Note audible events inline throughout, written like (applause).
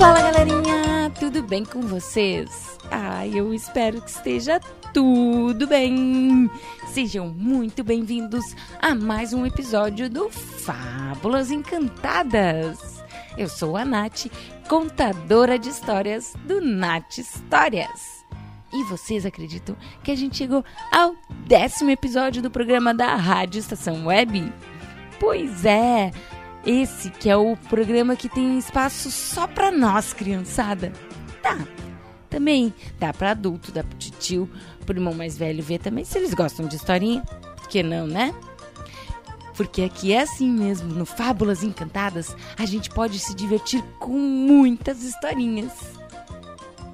Fala galerinha, tudo bem com vocês? Ah, eu espero que esteja tudo bem. Sejam muito bem-vindos a mais um episódio do Fábulas Encantadas. Eu sou a Nath, contadora de histórias do Nath Histórias. E vocês acreditam que a gente chegou ao décimo episódio do programa da Rádio Estação Web? Pois é, esse que é o programa que tem espaço só para nós, criançada. Tá. Também dá para adulto, dá para tio, pro irmão mais velho ver também, se eles gostam de historinha. Por que não, né? Porque aqui é assim mesmo, no Fábulas Encantadas, a gente pode se divertir com muitas historinhas.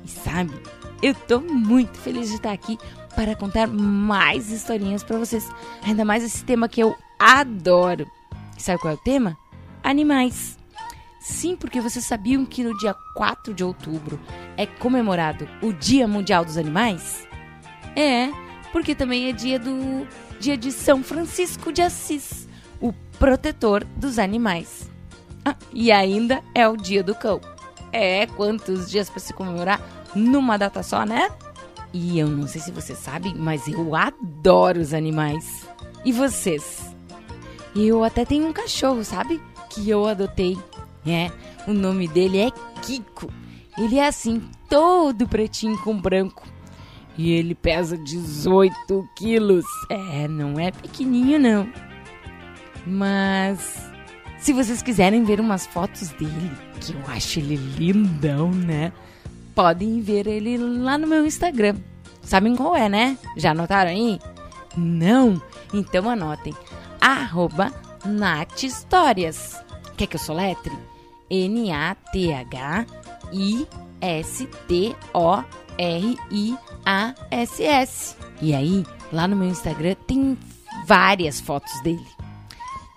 E sabe, eu tô muito feliz de estar aqui para contar mais historinhas para vocês. Ainda mais esse tema que eu adoro. E sabe qual é o tema? Animais. Sim, porque vocês sabiam que no dia 4 de outubro é comemorado o Dia Mundial dos Animais? É, porque também é dia do dia de São Francisco de Assis, o protetor dos animais. Ah, e ainda é o dia do cão. É, quantos dias para se comemorar numa data só, né? E eu não sei se vocês sabem, mas eu adoro os animais. E vocês? Eu até tenho um cachorro, sabe? Que eu adotei. É, o nome dele é Kiko. Ele é assim, todo pretinho com branco. E ele pesa 18 quilos. É, não é pequenininho não. Mas se vocês quiserem ver umas fotos dele, que eu acho ele lindão, né? Podem ver ele lá no meu Instagram. Sabem qual é, né? Já anotaram aí? Não? Então anotem. Arroba Histórias. Quer que eu soletre? N-A-T-H-I-S-T-O-R-I-A-S-S. E aí, lá no meu Instagram tem várias fotos dele.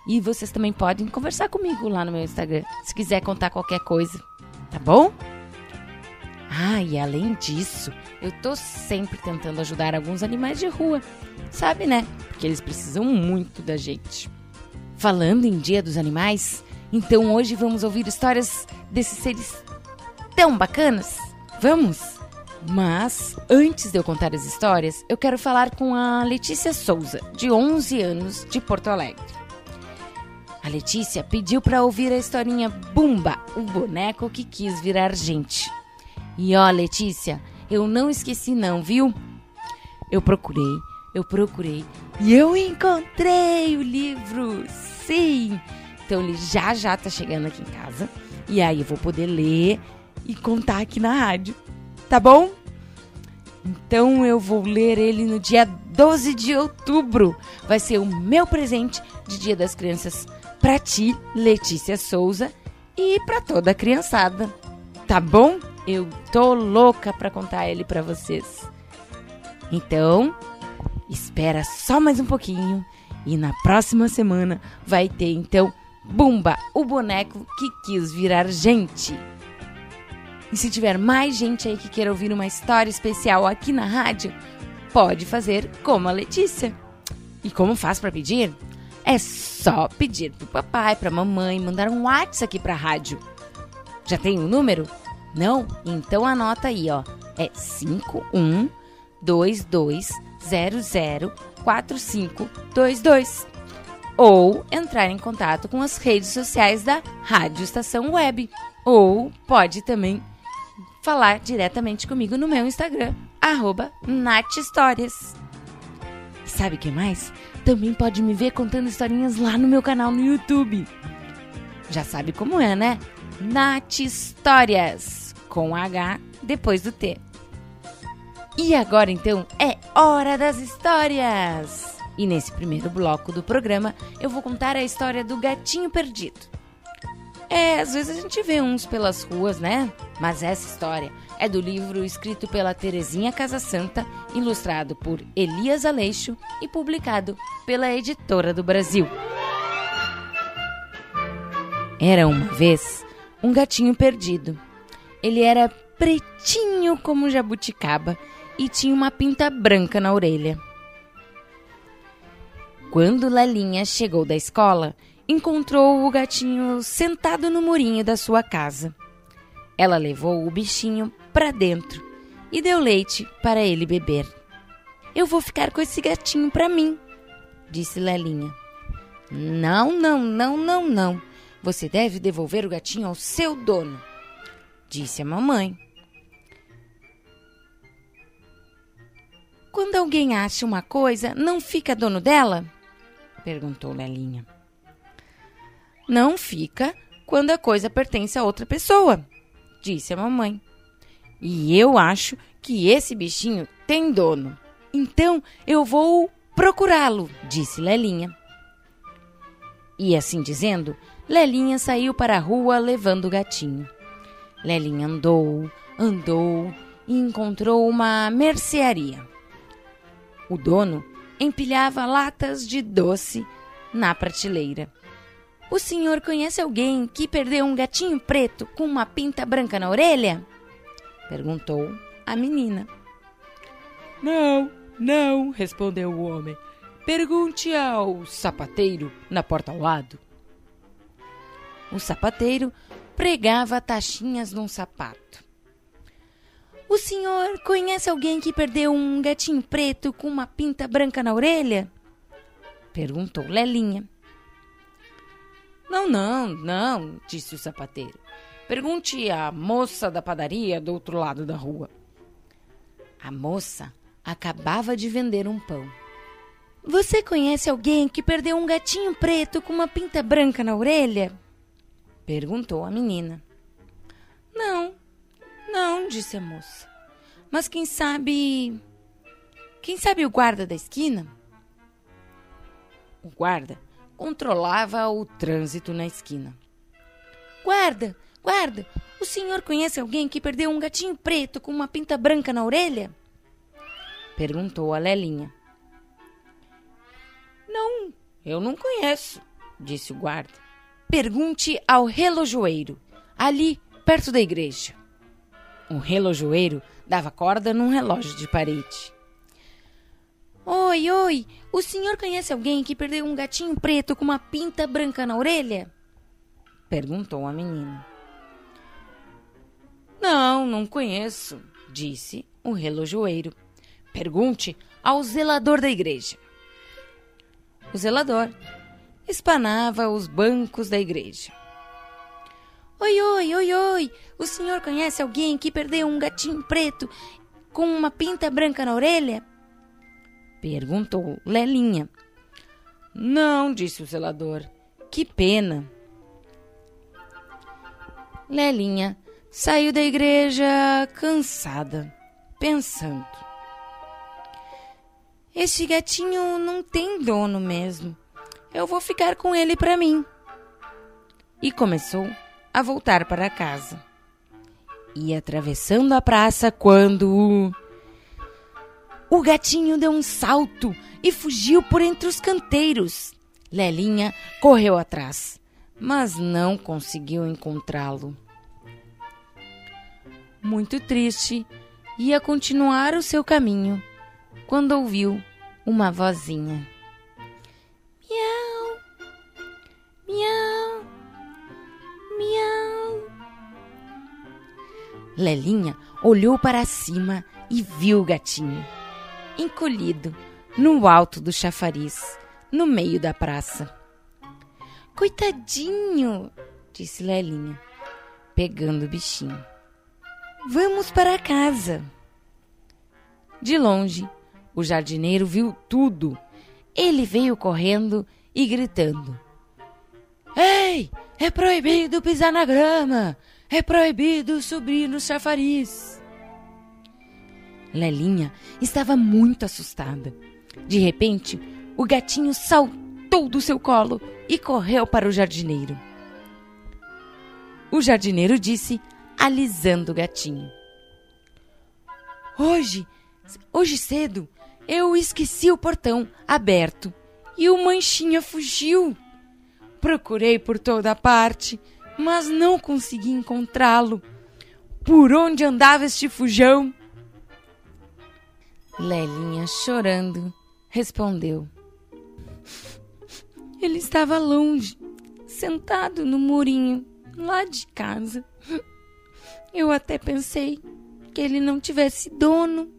E vocês também podem conversar comigo lá no meu Instagram, se quiser contar qualquer coisa, tá bom? Ah, e além disso, eu tô sempre tentando ajudar alguns animais de rua. Sabe, né? Porque eles precisam muito da gente. Falando em Dia dos Animais, então hoje vamos ouvir histórias desses seres tão bacanas? Vamos? Mas antes de eu contar as histórias, eu quero falar com a Letícia Souza, de 11 anos, de Porto Alegre. A Letícia pediu para ouvir a historinha Bumba, o boneco que quis virar gente. E ó, Letícia, eu não esqueci não, viu? Eu procurei, eu procurei e eu encontrei o livro. Sim. Então ele já já tá chegando aqui em casa e aí eu vou poder ler e contar aqui na rádio. Tá bom? Então eu vou ler ele no dia 12 de outubro. Vai ser o meu presente de Dia das Crianças para ti, Letícia Souza, e para toda a criançada. Tá bom? Eu tô louca para contar ele para vocês. Então, espera só mais um pouquinho e na próxima semana vai ter então Bumba, o boneco que quis virar gente. E se tiver mais gente aí que queira ouvir uma história especial aqui na rádio, pode fazer como a Letícia. E como faz para pedir? É só pedir pro papai, pra mamãe, mandar um WhatsApp aqui pra rádio. Já tem o um número? Não? Então anota aí, ó. É 5122004522. Ou entrar em contato com as redes sociais da Rádio Estação Web. Ou pode também falar diretamente comigo no meu Instagram, arroba Nath Histórias. E sabe o que mais? Também pode me ver contando historinhas lá no meu canal no YouTube. Já sabe como é, né? Nath Histórias, com H depois do T. E agora então é hora das histórias! E nesse primeiro bloco do programa eu vou contar a história do gatinho perdido. É, às vezes a gente vê uns pelas ruas, né? Mas essa história é do livro escrito pela Terezinha Casa Santa, ilustrado por Elias Aleixo e publicado pela Editora do Brasil. Era uma vez um gatinho perdido. Ele era pretinho como jabuticaba e tinha uma pinta branca na orelha. Quando Lelinha chegou da escola, encontrou o gatinho sentado no murinho da sua casa. Ela levou o bichinho para dentro e deu leite para ele beber. Eu vou ficar com esse gatinho para mim, disse Lelinha. Não, não, não, não, não. Você deve devolver o gatinho ao seu dono, disse a mamãe. Quando alguém acha uma coisa, não fica dono dela? Perguntou Lelinha. Não fica quando a coisa pertence a outra pessoa, disse a mamãe. E eu acho que esse bichinho tem dono. Então eu vou procurá-lo, disse Lelinha. E assim dizendo, Lelinha saiu para a rua levando o gatinho. Lelinha andou, andou e encontrou uma mercearia. O dono empilhava latas de doce na prateleira. O senhor conhece alguém que perdeu um gatinho preto com uma pinta branca na orelha? perguntou a menina. Não, não, respondeu o homem. Pergunte ao sapateiro na porta ao lado. O sapateiro pregava taxinhas num sapato. O senhor conhece alguém que perdeu um gatinho preto com uma pinta branca na orelha? perguntou Lelinha. Não, não, não, disse o sapateiro. Pergunte à moça da padaria do outro lado da rua. A moça acabava de vender um pão. Você conhece alguém que perdeu um gatinho preto com uma pinta branca na orelha? perguntou a menina. Não, não, disse a moça. Mas quem sabe. Quem sabe o guarda da esquina? O guarda controlava o trânsito na esquina. Guarda, guarda, o senhor conhece alguém que perdeu um gatinho preto com uma pinta branca na orelha? Perguntou a Lelinha. Não, eu não conheço, disse o guarda. Pergunte ao relojoeiro, ali perto da igreja. O relojoeiro dava corda num relógio de parede. Oi, oi, o senhor conhece alguém que perdeu um gatinho preto com uma pinta branca na orelha? Perguntou a menina. Não, não conheço, disse o relojoeiro. Pergunte ao zelador da igreja. O zelador espanava os bancos da igreja. Oi, oi, oi, oi, o senhor conhece alguém que perdeu um gatinho preto com uma pinta branca na orelha? Perguntou Lelinha. Não, disse o zelador. Que pena. Lelinha saiu da igreja cansada, pensando. Este gatinho não tem dono mesmo. Eu vou ficar com ele para mim. E começou a voltar para casa. Ia atravessando a praça quando o gatinho deu um salto e fugiu por entre os canteiros. Lelinha correu atrás, mas não conseguiu encontrá-lo. Muito triste, ia continuar o seu caminho quando ouviu uma vozinha. Miau, miau, miau. Lelinha olhou para cima e viu o gatinho encolhido, no alto do chafariz, no meio da praça. Coitadinho, disse Lelinha, pegando o bichinho. Vamos para casa. De longe, o jardineiro viu tudo. Ele veio correndo e gritando: Ei, é proibido pisar na grama! É proibido subir no chafariz! Lelinha estava muito assustada. De repente, o gatinho saltou do seu colo e correu para o jardineiro. O jardineiro disse, alisando o gatinho. Hoje, hoje cedo, eu esqueci o portão aberto e o manchinha fugiu. Procurei por toda parte, mas não consegui encontrá-lo. Por onde andava este fujão? Lelinha, chorando, respondeu: Ele estava longe, sentado no murinho, lá de casa. Eu até pensei que ele não tivesse dono.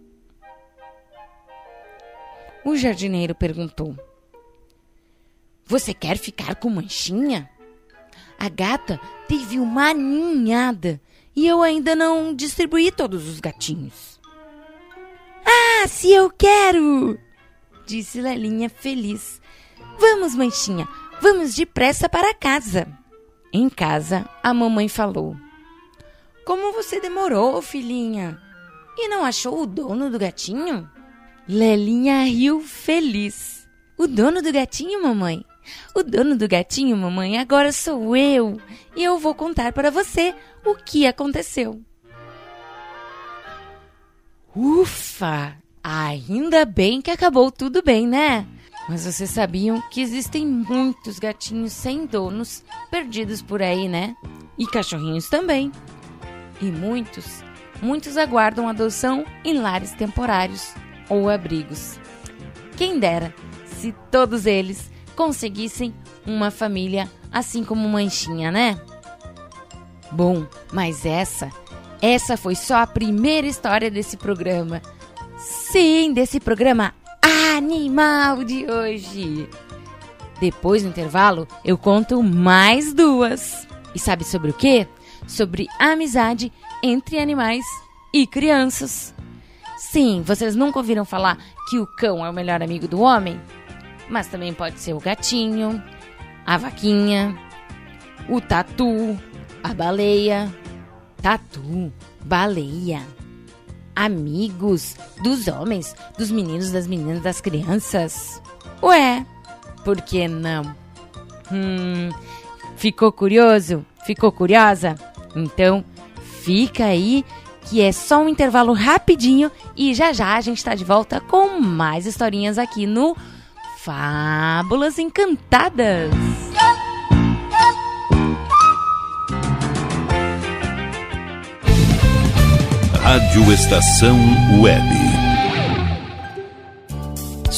O jardineiro perguntou: Você quer ficar com manchinha? A gata teve uma ninhada e eu ainda não distribuí todos os gatinhos. Ah, se eu quero! Disse Lelinha feliz. Vamos, manchinha, vamos depressa para casa. Em casa, a mamãe falou: Como você demorou, filhinha? E não achou o dono do gatinho? Lelinha riu feliz. O dono do gatinho, mamãe? O dono do gatinho, mamãe, agora sou eu. E eu vou contar para você o que aconteceu. Ufa! Ainda bem que acabou tudo bem, né? Mas vocês sabiam que existem muitos gatinhos sem donos perdidos por aí, né? E cachorrinhos também. E muitos, muitos aguardam adoção em lares temporários ou abrigos. Quem dera se todos eles conseguissem uma família assim como Manchinha, né? Bom, mas essa, essa foi só a primeira história desse programa. Sim, desse programa animal de hoje. Depois, no intervalo, eu conto mais duas. E sabe sobre o quê? Sobre amizade entre animais e crianças. Sim, vocês nunca ouviram falar que o cão é o melhor amigo do homem? Mas também pode ser o gatinho, a vaquinha, o tatu, a baleia. Tatu, baleia. Amigos dos homens, dos meninos, das meninas, das crianças. Ué, por que não? Hum, ficou curioso? Ficou curiosa? Então, fica aí que é só um intervalo rapidinho e já já a gente está de volta com mais historinhas aqui no Fábulas Encantadas. Rádio Estação Web.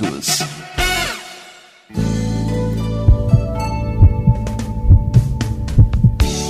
preços.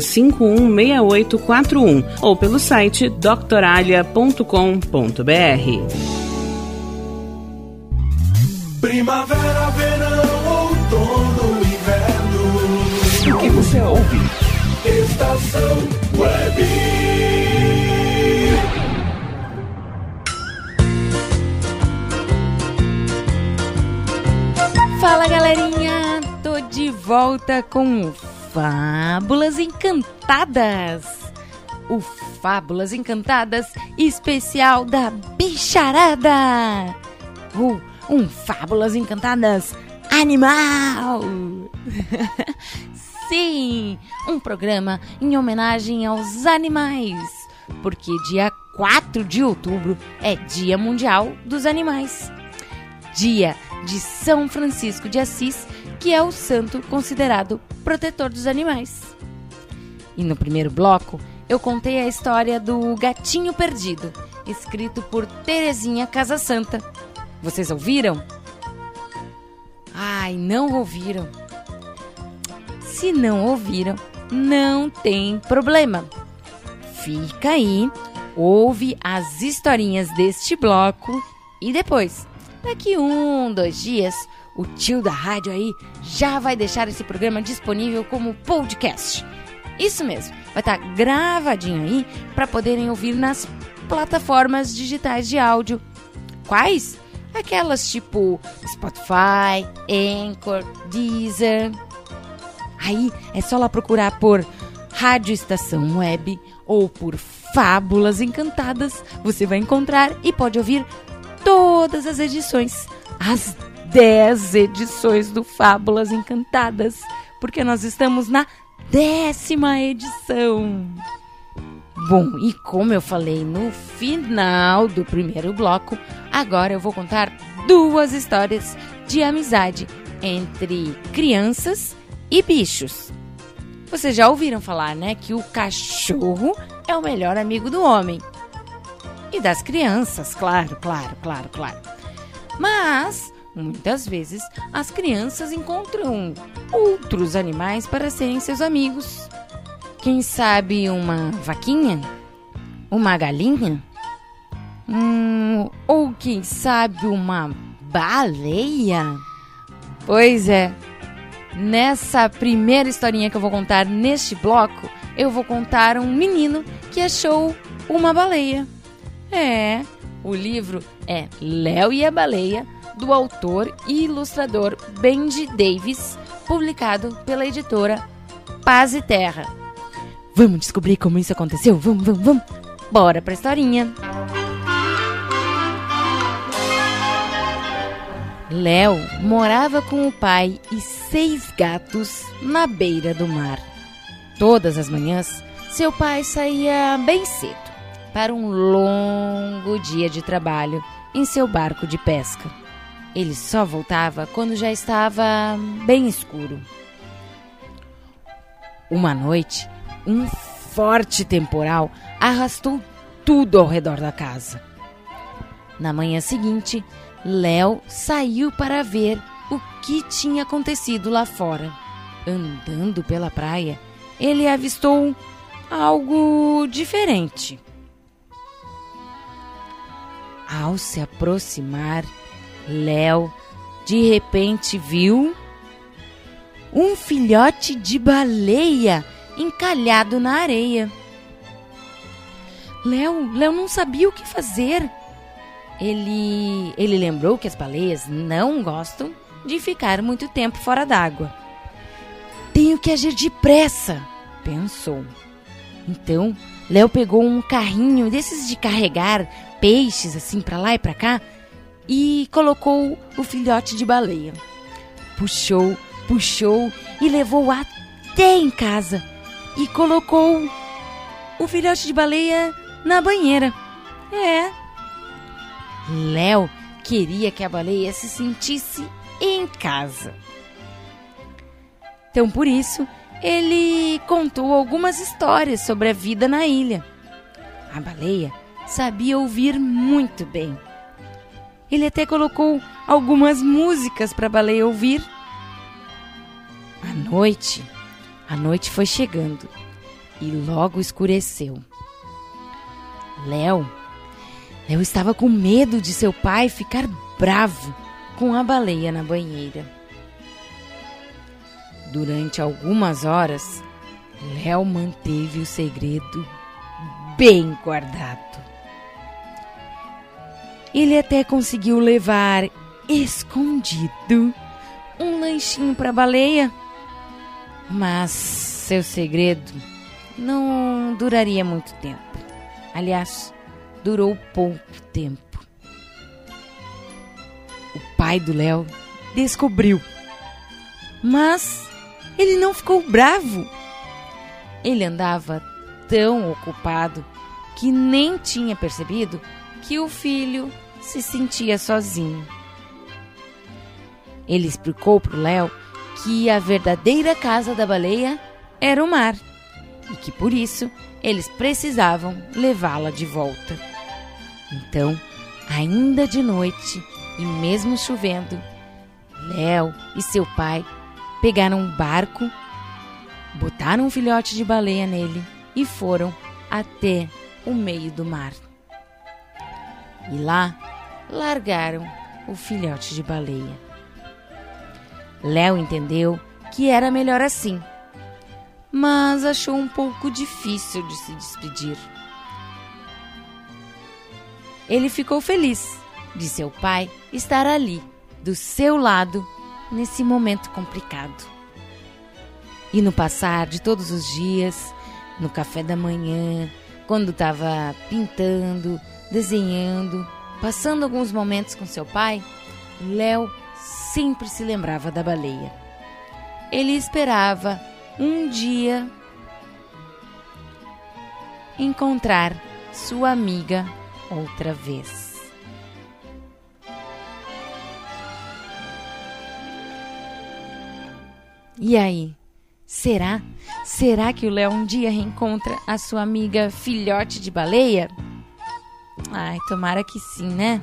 33516841 ou pelo site doctoralia.com.br. Primavera, verão, outono, inverno. O que você ouve? Estação Web. Fala galerinha, tô de volta com o Fábulas Encantadas. O Fábulas Encantadas especial da Bicharada. Uh, um Fábulas Encantadas animal. (laughs) Sim, um programa em homenagem aos animais, porque dia 4 de outubro é Dia Mundial dos Animais. Dia de São Francisco de Assis que é o santo considerado protetor dos animais. E no primeiro bloco, eu contei a história do Gatinho Perdido, escrito por Terezinha Casa Santa. Vocês ouviram? Ai, não ouviram. Se não ouviram, não tem problema. Fica aí, ouve as historinhas deste bloco e depois, daqui um, dois dias, o tio da rádio aí já vai deixar esse programa disponível como podcast. Isso mesmo, vai estar tá gravadinho aí para poderem ouvir nas plataformas digitais de áudio. Quais? Aquelas tipo Spotify, Anchor, Deezer. Aí é só lá procurar por Rádio Estação Web ou por Fábulas Encantadas. Você vai encontrar e pode ouvir todas as edições, as 10 edições do Fábulas Encantadas, porque nós estamos na décima edição. Bom, e como eu falei no final do primeiro bloco, agora eu vou contar duas histórias de amizade entre crianças e bichos. Vocês já ouviram falar, né, que o cachorro é o melhor amigo do homem. E das crianças, claro, claro, claro, claro. Mas Muitas vezes, as crianças encontram outros animais para serem seus amigos. Quem sabe uma vaquinha? Uma galinha? Hum, ou quem sabe uma baleia? Pois é. Nessa primeira historinha que eu vou contar neste bloco, eu vou contar um menino que achou uma baleia. É, o livro é Léo e a Baleia do autor e ilustrador Benji Davis, publicado pela editora Paz e Terra. Vamos descobrir como isso aconteceu? Vamos, vamos, vamos! Bora pra historinha! Léo morava com o pai e seis gatos na beira do mar. Todas as manhãs, seu pai saía bem cedo para um longo dia de trabalho em seu barco de pesca. Ele só voltava quando já estava bem escuro. Uma noite, um forte temporal arrastou tudo ao redor da casa. Na manhã seguinte, Léo saiu para ver o que tinha acontecido lá fora. Andando pela praia, ele avistou algo diferente. Ao se aproximar, Léo de repente viu um filhote de baleia encalhado na areia. Léo, Léo não sabia o que fazer. Ele, ele lembrou que as baleias não gostam de ficar muito tempo fora d'água. Tenho que agir depressa, pensou. Então, Léo pegou um carrinho desses de carregar peixes assim para lá e para cá e colocou o filhote de baleia. Puxou, puxou e levou até em casa e colocou o filhote de baleia na banheira. É. Léo queria que a baleia se sentisse em casa. Então, por isso, ele contou algumas histórias sobre a vida na ilha. A baleia sabia ouvir muito bem. Ele até colocou algumas músicas para a baleia ouvir. A noite, a noite foi chegando e logo escureceu. Léo, Léo estava com medo de seu pai ficar bravo com a baleia na banheira. Durante algumas horas, Léo manteve o segredo bem guardado. Ele até conseguiu levar escondido um lanchinho para a baleia, mas seu segredo não duraria muito tempo. Aliás, durou pouco tempo. O pai do Léo descobriu, mas ele não ficou bravo. Ele andava tão ocupado que nem tinha percebido que o filho se sentia sozinho. Ele explicou para o Léo que a verdadeira casa da baleia era o mar e que por isso eles precisavam levá-la de volta. Então, ainda de noite e mesmo chovendo, Léo e seu pai pegaram um barco, botaram um filhote de baleia nele e foram até o meio do mar. E lá largaram o filhote de baleia. Léo entendeu que era melhor assim mas achou um pouco difícil de se despedir. Ele ficou feliz de seu pai estar ali, do seu lado, nesse momento complicado. E no passar de todos os dias, no café da manhã, quando estava pintando, desenhando, passando alguns momentos com seu pai, Léo sempre se lembrava da baleia. Ele esperava um dia encontrar sua amiga outra vez. E aí? Será? Será que o Léo um dia reencontra a sua amiga filhote de baleia? Ai, tomara que sim, né?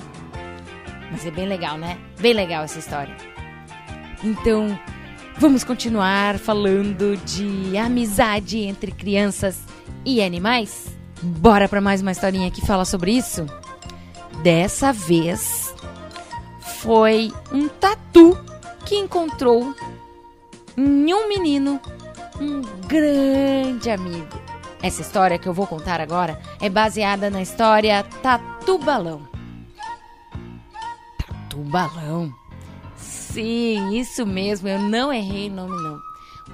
Mas é bem legal, né? Bem legal essa história. Então, Vamos continuar falando de amizade entre crianças e animais? Bora para mais uma historinha que fala sobre isso? Dessa vez foi um tatu que encontrou em um menino um grande amigo. Essa história que eu vou contar agora é baseada na história Tatu Balão. Tatu Balão Sim, isso mesmo, eu não errei o nome não.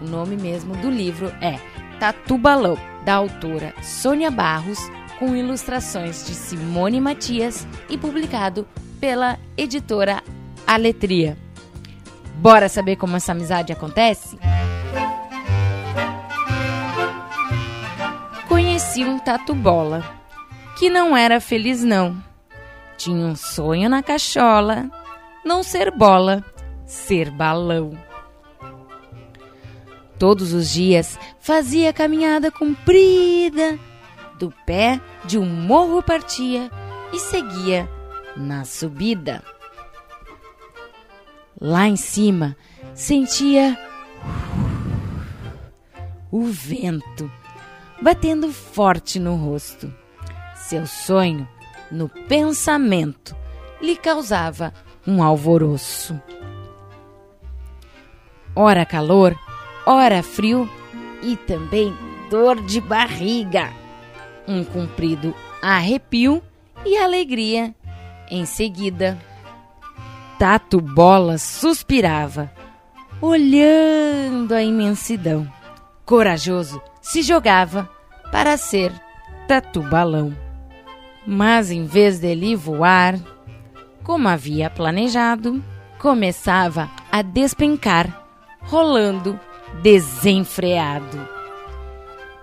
O nome mesmo do livro é Tatu Balão, da autora Sônia Barros, com ilustrações de Simone Matias e publicado pela editora Aletria. Bora saber como essa amizade acontece? Conheci um tatu bola que não era feliz não. Tinha um sonho na cachola não ser bola, ser balão. Todos os dias fazia caminhada comprida, do pé de um morro partia e seguia na subida. Lá em cima sentia o vento batendo forte no rosto. Seu sonho, no pensamento, lhe causava um alvoroço. Ora calor, ora frio e também dor de barriga. Um comprido arrepio e alegria em seguida. Tato Bola suspirava, olhando a imensidão. Corajoso, se jogava para ser Tatu Balão. Mas em vez dele voar, como havia planejado, começava a despencar, rolando desenfreado.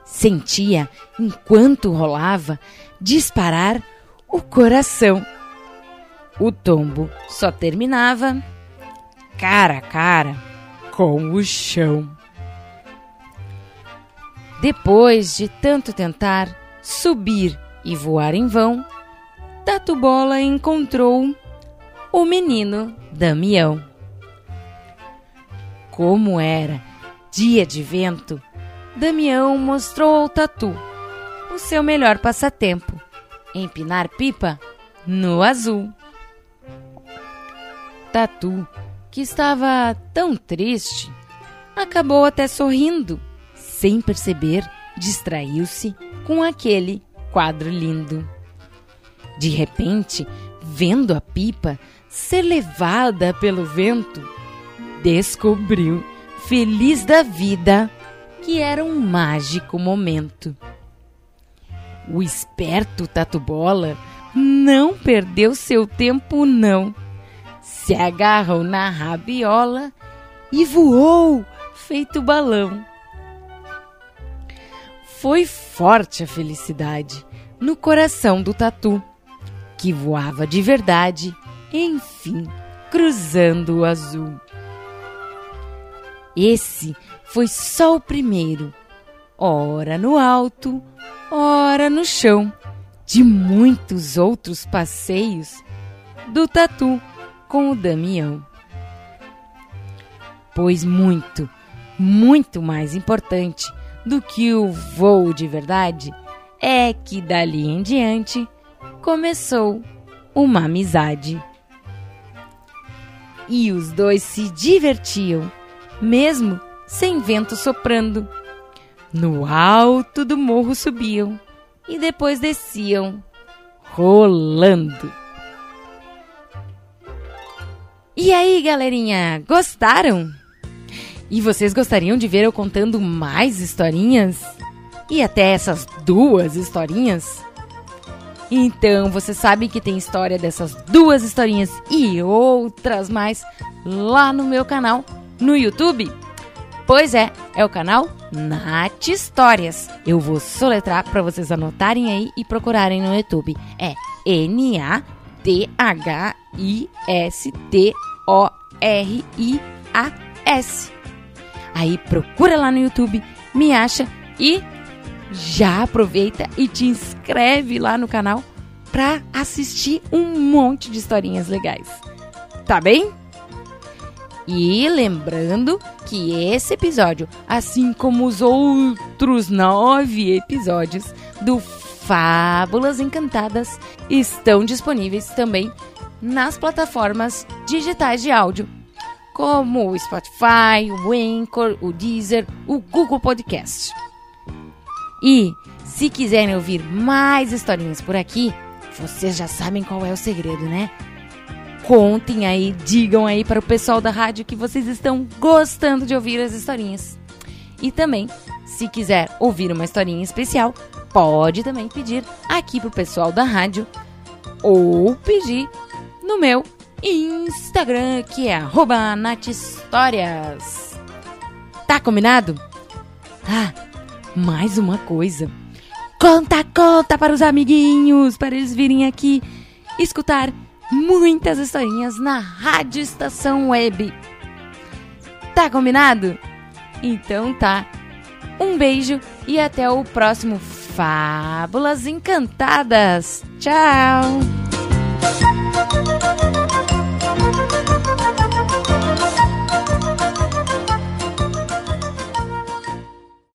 Sentia, enquanto rolava, disparar o coração. O tombo só terminava cara a cara com o chão. Depois de tanto tentar subir e voar em vão, Tatu Bola encontrou o menino Damião. Como era dia de vento, Damião mostrou ao Tatu o seu melhor passatempo: empinar pipa no azul. Tatu, que estava tão triste, acabou até sorrindo sem perceber, distraiu-se com aquele quadro lindo. De repente, vendo a pipa ser levada pelo vento, descobriu, feliz da vida, que era um mágico momento. O esperto Tatu Bola não perdeu seu tempo, não. Se agarrou na rabiola e voou feito balão foi forte a felicidade no coração do tatu, que voava de verdade, enfim, cruzando o azul. Esse foi só o primeiro, ora no alto, ora no chão, de muitos outros passeios do tatu com o Damião. Pois muito, muito mais importante do que o voo de verdade é que dali em diante começou uma amizade. E os dois se divertiam, mesmo sem vento soprando. No alto do morro subiam e depois desciam, rolando. E aí, galerinha, gostaram? E vocês gostariam de ver eu contando mais historinhas? E até essas duas historinhas? Então, você sabe que tem história dessas duas historinhas e outras mais lá no meu canal no YouTube? Pois é, é o canal Nath Histórias. Eu vou soletrar para vocês anotarem aí e procurarem no YouTube. É N Aí procura lá no YouTube, me acha e já aproveita e te inscreve lá no canal para assistir um monte de historinhas legais. Tá bem? E lembrando que esse episódio, assim como os outros nove episódios do Fábulas Encantadas, estão disponíveis também nas plataformas digitais de áudio como o Spotify, o Anchor, o Deezer, o Google Podcast. E se quiserem ouvir mais historinhas por aqui, vocês já sabem qual é o segredo, né? Contem aí, digam aí para o pessoal da rádio que vocês estão gostando de ouvir as historinhas. E também, se quiser ouvir uma historinha especial, pode também pedir aqui pro pessoal da rádio ou pedir no meu Instagram, que é arroba nathistórias. Tá combinado? Ah, mais uma coisa. Conta, conta para os amiguinhos, para eles virem aqui escutar muitas historinhas na Rádio Estação Web. Tá combinado? Então tá. Um beijo e até o próximo Fábulas Encantadas. Tchau!